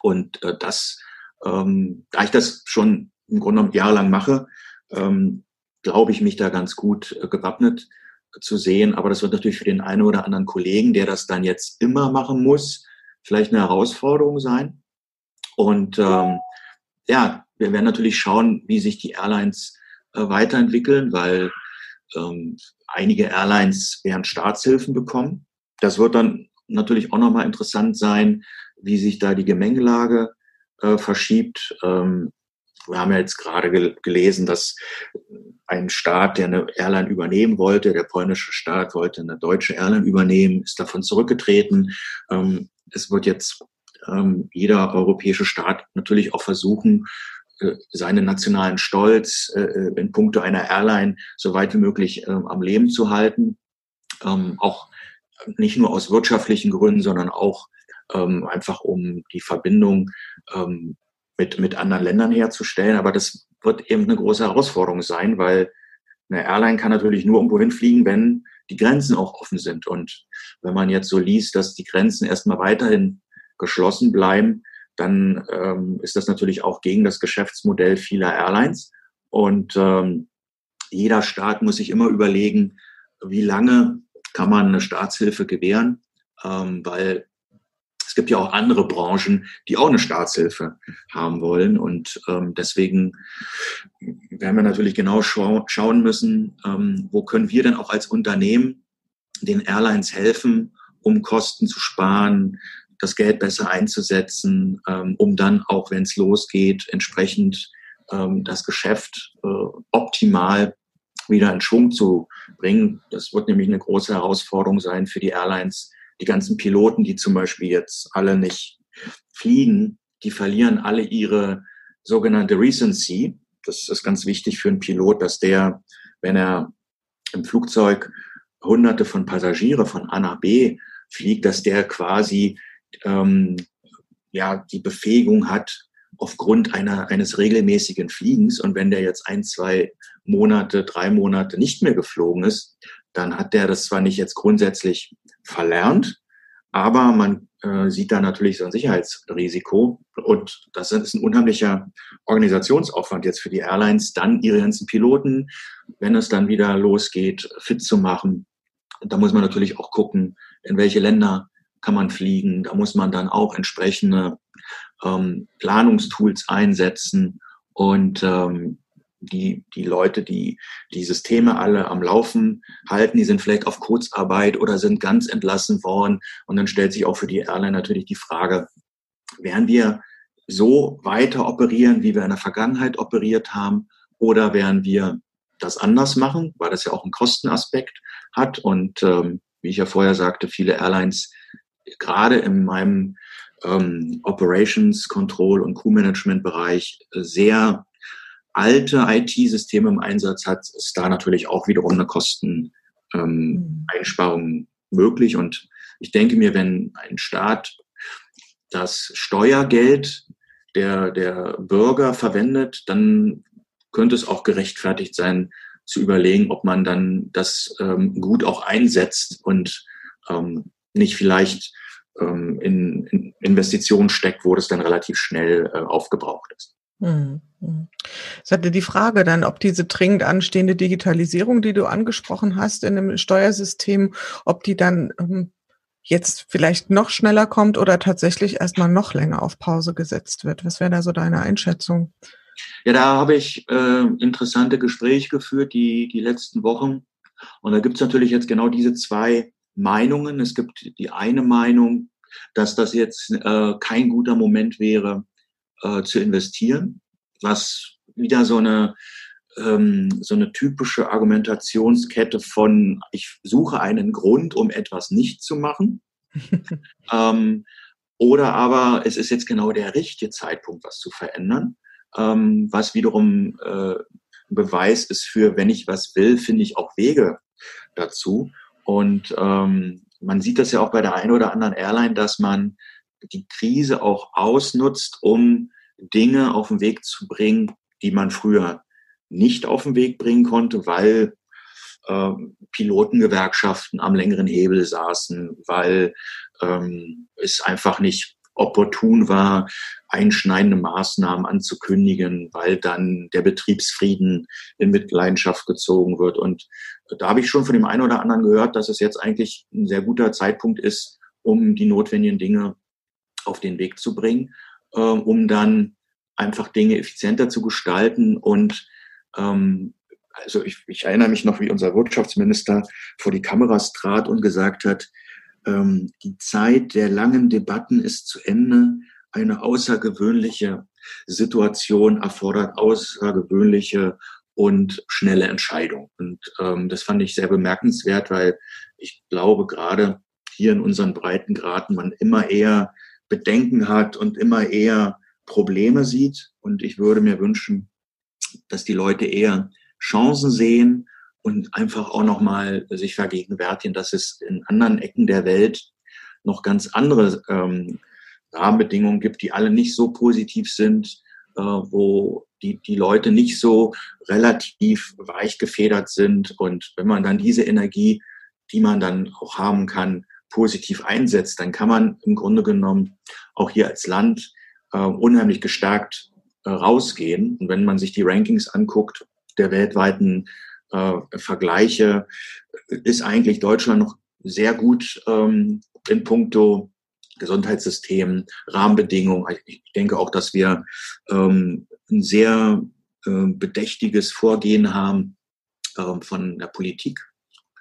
Speaker 3: Und äh, das, ähm, da ich das schon im Grunde genommen jahrelang mache, ähm, glaube ich, mich da ganz gut äh, gewappnet zu sehen. Aber das wird natürlich für den einen oder anderen Kollegen, der das dann jetzt immer machen muss, vielleicht eine Herausforderung sein. Und ähm, ja, wir werden natürlich schauen, wie sich die Airlines äh, weiterentwickeln, weil ähm, einige Airlines werden Staatshilfen bekommen. Das wird dann natürlich auch nochmal interessant sein, wie sich da die Gemengelage äh, verschiebt. Ähm, wir haben ja jetzt gerade gelesen, dass ein Staat, der eine Airline übernehmen wollte, der polnische Staat wollte eine deutsche Airline übernehmen, ist davon zurückgetreten. Ähm, es wird jetzt ähm, jeder europäische Staat natürlich auch versuchen, seinen nationalen Stolz äh, äh, in puncto einer Airline so weit wie möglich am Leben zu halten. Ähm, auch nicht nur aus wirtschaftlichen Gründen, sondern auch einfach um die Verbindung mit, mit anderen Ländern herzustellen. Aber das wird eben eine große Herausforderung sein, weil eine Airline kann natürlich nur irgendwo hinfliegen, wenn die Grenzen auch offen sind. Und wenn man jetzt so liest, dass die Grenzen erstmal weiterhin geschlossen bleiben, dann ähm, ist das natürlich auch gegen das Geschäftsmodell vieler Airlines. Und ähm, jeder Staat muss sich immer überlegen, wie lange kann man eine Staatshilfe gewähren, ähm, weil es gibt ja auch andere Branchen, die auch eine Staatshilfe haben wollen. Und ähm, deswegen werden wir natürlich genau schau schauen müssen, ähm, wo können wir denn auch als Unternehmen den Airlines helfen, um Kosten zu sparen, das Geld besser einzusetzen, ähm, um dann auch, wenn es losgeht, entsprechend ähm, das Geschäft äh, optimal wieder in Schwung zu bringen. Das wird nämlich eine große Herausforderung sein für die Airlines, die ganzen Piloten, die zum Beispiel jetzt alle nicht fliegen, die verlieren alle ihre sogenannte Recency. Das ist ganz wichtig für einen Pilot, dass der, wenn er im Flugzeug hunderte von Passagiere von A nach B fliegt, dass der quasi ähm, ja die Befähigung hat aufgrund einer, eines regelmäßigen Fliegens. Und wenn der jetzt ein, zwei Monate, drei Monate nicht mehr geflogen ist, dann hat der das zwar nicht jetzt grundsätzlich verlernt, aber man äh, sieht da natürlich so ein Sicherheitsrisiko und das ist ein unheimlicher Organisationsaufwand jetzt für die Airlines, dann ihre ganzen Piloten, wenn es dann wieder losgeht, fit zu machen. Da muss man natürlich auch gucken, in welche Länder kann man fliegen. Da muss man dann auch entsprechende ähm, Planungstools einsetzen und ähm, die, die Leute, die die Systeme alle am Laufen halten, die sind vielleicht auf Kurzarbeit oder sind ganz entlassen worden. Und dann stellt sich auch für die Airline natürlich die Frage, werden wir so weiter operieren, wie wir in der Vergangenheit operiert haben, oder werden wir das anders machen, weil das ja auch einen Kostenaspekt hat. Und ähm, wie ich ja vorher sagte, viele Airlines, gerade in meinem ähm, Operations, Control und Crew-Management-Bereich, sehr alte IT-Systeme im Einsatz hat, ist da natürlich auch wiederum eine Kosteneinsparung ähm, möglich. Und ich denke mir, wenn ein Staat das Steuergeld der, der Bürger verwendet, dann könnte es auch gerechtfertigt sein, zu überlegen, ob man dann das ähm, gut auch einsetzt und ähm, nicht vielleicht ähm, in, in Investitionen steckt, wo das dann relativ schnell äh, aufgebraucht ist. Mhm.
Speaker 2: Ich hatte die Frage dann, ob diese dringend anstehende Digitalisierung, die du angesprochen hast in dem Steuersystem, ob die dann ähm, jetzt vielleicht noch schneller kommt oder tatsächlich erstmal noch länger auf Pause gesetzt wird. Was wäre da so deine Einschätzung?
Speaker 3: Ja, da habe ich äh, interessante Gespräche geführt, die, die letzten Wochen. Und da gibt es natürlich jetzt genau diese zwei Meinungen. Es gibt die eine Meinung, dass das jetzt äh, kein guter Moment wäre, äh, zu investieren, was wieder so eine ähm, so eine typische Argumentationskette von ich suche einen Grund, um etwas nicht zu machen. ähm, oder aber es ist jetzt genau der richtige Zeitpunkt, was zu verändern, ähm, was wiederum äh, Beweis ist für, wenn ich was will, finde ich auch Wege dazu. Und ähm, man sieht das ja auch bei der einen oder anderen Airline, dass man die Krise auch ausnutzt, um Dinge auf den Weg zu bringen, die man früher nicht auf den Weg bringen konnte, weil äh, Pilotengewerkschaften am längeren Hebel saßen, weil ähm, es einfach nicht opportun war, einschneidende Maßnahmen anzukündigen, weil dann der Betriebsfrieden in Mitleidenschaft gezogen wird. Und da habe ich schon von dem einen oder anderen gehört, dass es jetzt eigentlich ein sehr guter Zeitpunkt ist, um die notwendigen Dinge auf den Weg zu bringen, äh, um dann einfach Dinge effizienter zu gestalten. Und ähm, also ich, ich erinnere mich noch, wie unser Wirtschaftsminister vor die Kameras trat und gesagt hat, ähm, die Zeit der langen Debatten ist zu Ende. Eine außergewöhnliche Situation erfordert außergewöhnliche und schnelle Entscheidungen. Und ähm, das fand ich sehr bemerkenswert, weil ich glaube, gerade hier in unseren Breitengraden man immer eher Bedenken hat und immer eher Probleme sieht. Und ich würde mir wünschen, dass die Leute eher Chancen sehen und einfach auch nochmal sich vergegenwärtigen, dass es in anderen Ecken der Welt noch ganz andere ähm, Rahmenbedingungen gibt, die alle nicht so positiv sind, äh, wo die, die Leute nicht so relativ weich gefedert sind. Und wenn man dann diese Energie, die man dann auch haben kann, positiv einsetzt, dann kann man im Grunde genommen auch hier als Land äh, unheimlich gestärkt äh, rausgehen. Und wenn man sich die Rankings anguckt, der weltweiten äh, Vergleiche, ist eigentlich Deutschland noch sehr gut ähm, in puncto Gesundheitssystem, Rahmenbedingungen. Ich denke auch, dass wir ähm, ein sehr äh, bedächtiges Vorgehen haben ähm, von der Politik.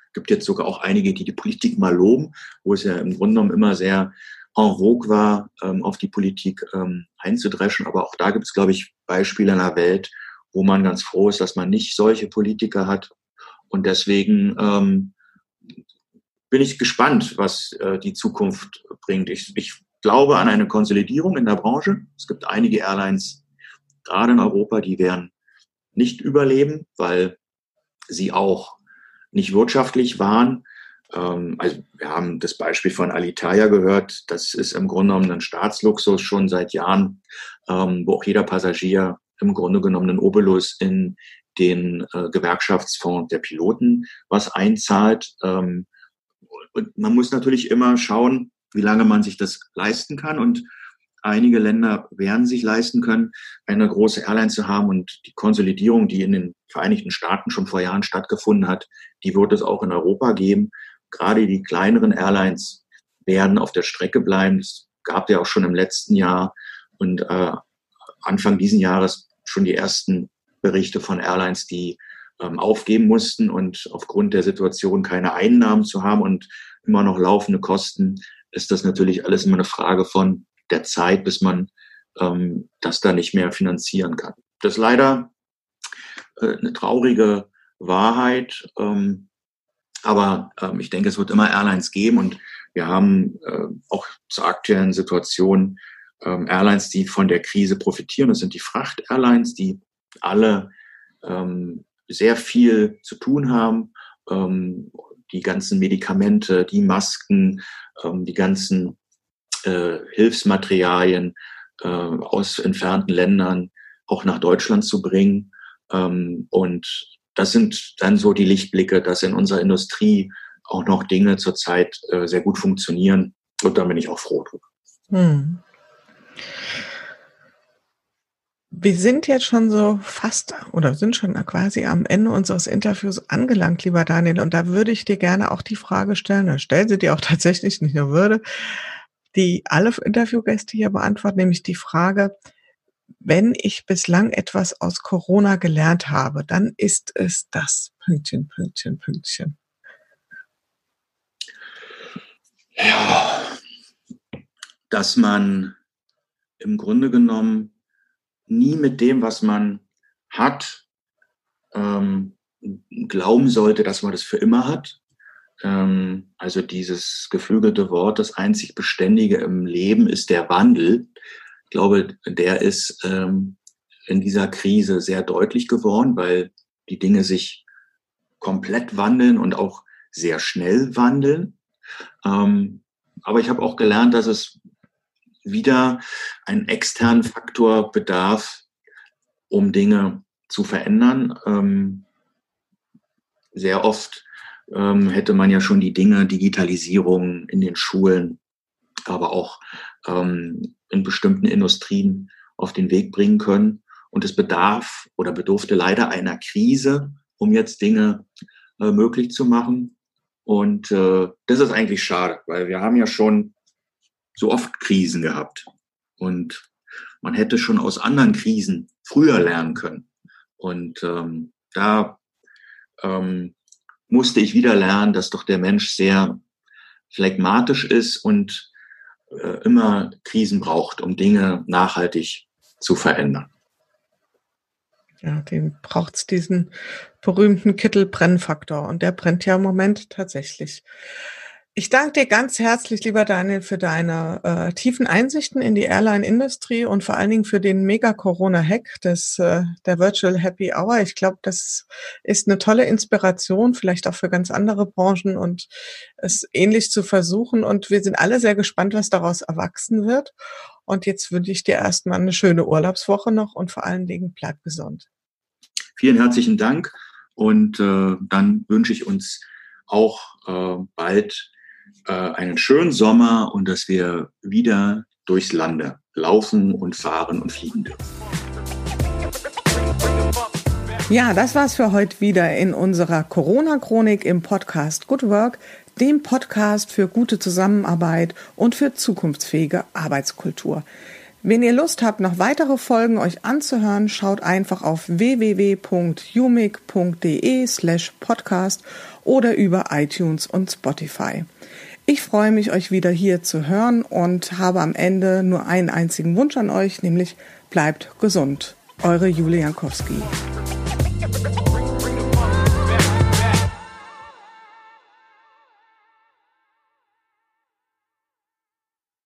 Speaker 3: Es gibt jetzt sogar auch einige, die die Politik mal loben, wo es ja im Grunde genommen immer sehr en vogue war, ähm, auf die Politik ähm, einzudreschen. Aber auch da gibt es, glaube ich, Beispiele in der Welt, wo man ganz froh ist, dass man nicht solche Politiker hat. Und deswegen ähm, bin ich gespannt, was äh, die Zukunft bringt. Ich, ich glaube an eine Konsolidierung in der Branche. Es gibt einige Airlines, gerade in Europa, die werden nicht überleben, weil sie auch nicht wirtschaftlich waren. Ähm, also wir haben das Beispiel von Alitalia gehört. Das ist im Grunde genommen ein Staatsluxus schon seit Jahren, ähm, wo auch jeder Passagier im Grunde genommen einen Obolus in den äh, Gewerkschaftsfonds der Piloten was einzahlt. Ähm, und man muss natürlich immer schauen, wie lange man sich das leisten kann. Und einige Länder werden sich leisten können, eine große Airline zu haben. Und die Konsolidierung, die in den Vereinigten Staaten schon vor Jahren stattgefunden hat, die wird es auch in Europa geben. Gerade die kleineren Airlines werden auf der Strecke bleiben. Es gab ja auch schon im letzten Jahr und äh, Anfang diesen Jahres schon die ersten Berichte von Airlines, die ähm, aufgeben mussten und aufgrund der Situation keine Einnahmen zu haben und immer noch laufende Kosten, ist das natürlich alles immer eine Frage von der Zeit, bis man ähm, das da nicht mehr finanzieren kann. Das ist leider äh, eine traurige Wahrheit, ähm, aber ähm, ich denke, es wird immer Airlines geben und wir haben äh, auch zur aktuellen Situation ähm, Airlines, die von der Krise profitieren. Das sind die Fracht-Airlines, die alle ähm, sehr viel zu tun haben. Ähm, die ganzen Medikamente, die Masken, ähm, die ganzen äh, Hilfsmaterialien äh, aus entfernten Ländern auch nach Deutschland zu bringen. Ähm, und das sind dann so die Lichtblicke, dass in unserer Industrie auch noch Dinge zurzeit äh, sehr gut funktionieren. Und da bin ich auch froh drüber. Hm.
Speaker 2: Wir sind jetzt schon so fast oder sind schon quasi am Ende unseres Interviews angelangt, lieber Daniel. Und da würde ich dir gerne auch die Frage stellen, oder stellen sie dir auch tatsächlich nicht nur würde, die alle Interviewgäste hier beantworten, nämlich die Frage, wenn ich bislang etwas aus Corona gelernt habe, dann ist es das Pünktchen, Pünktchen, Pünktchen.
Speaker 3: Ja, dass man im Grunde genommen nie mit dem, was man hat, ähm, glauben sollte, dass man das für immer hat. Ähm, also dieses geflügelte Wort, das einzig Beständige im Leben ist der Wandel. Ich glaube, der ist ähm, in dieser Krise sehr deutlich geworden, weil die Dinge sich komplett wandeln und auch sehr schnell wandeln. Ähm, aber ich habe auch gelernt, dass es wieder einen externen Faktor bedarf, um Dinge zu verändern. Ähm, sehr oft ähm, hätte man ja schon die Dinge, Digitalisierung in den Schulen, aber auch ähm, in bestimmten Industrien auf den Weg bringen können. Und es bedarf oder bedurfte leider einer Krise, um jetzt Dinge äh, möglich zu machen. Und äh, das ist eigentlich schade, weil wir haben ja schon so oft Krisen gehabt. Und man hätte schon aus anderen Krisen früher lernen können. Und ähm, da ähm, musste ich wieder lernen, dass doch der Mensch sehr phlegmatisch ist und äh, immer Krisen braucht, um Dinge nachhaltig zu verändern.
Speaker 2: Ja, den braucht's diesen berühmten Kittelbrennfaktor und der brennt ja im Moment tatsächlich. Ich danke dir ganz herzlich, lieber Daniel, für deine äh, tiefen Einsichten in die Airline-Industrie und vor allen Dingen für den Mega-Corona-Hack äh, der Virtual Happy Hour. Ich glaube, das ist eine tolle Inspiration, vielleicht auch für ganz andere Branchen und es ähnlich zu versuchen. Und wir sind alle sehr gespannt, was daraus erwachsen wird. Und jetzt wünsche ich dir erstmal eine schöne Urlaubswoche noch und vor allen Dingen bleib gesund.
Speaker 3: Vielen herzlichen Dank und äh, dann wünsche ich uns auch äh, bald äh, einen schönen Sommer und dass wir wieder durchs Lande laufen und fahren und fliegen dürfen.
Speaker 2: Ja, das war's für heute wieder in unserer Corona-Chronik im Podcast Good Work, dem Podcast für gute Zusammenarbeit und für zukunftsfähige Arbeitskultur. Wenn ihr Lust habt, noch weitere Folgen euch anzuhören, schaut einfach auf www.umic.de slash podcast oder über iTunes und Spotify. Ich freue mich, euch wieder hier zu hören und habe am Ende nur einen einzigen Wunsch an euch, nämlich bleibt gesund. Eure Julia Jankowski.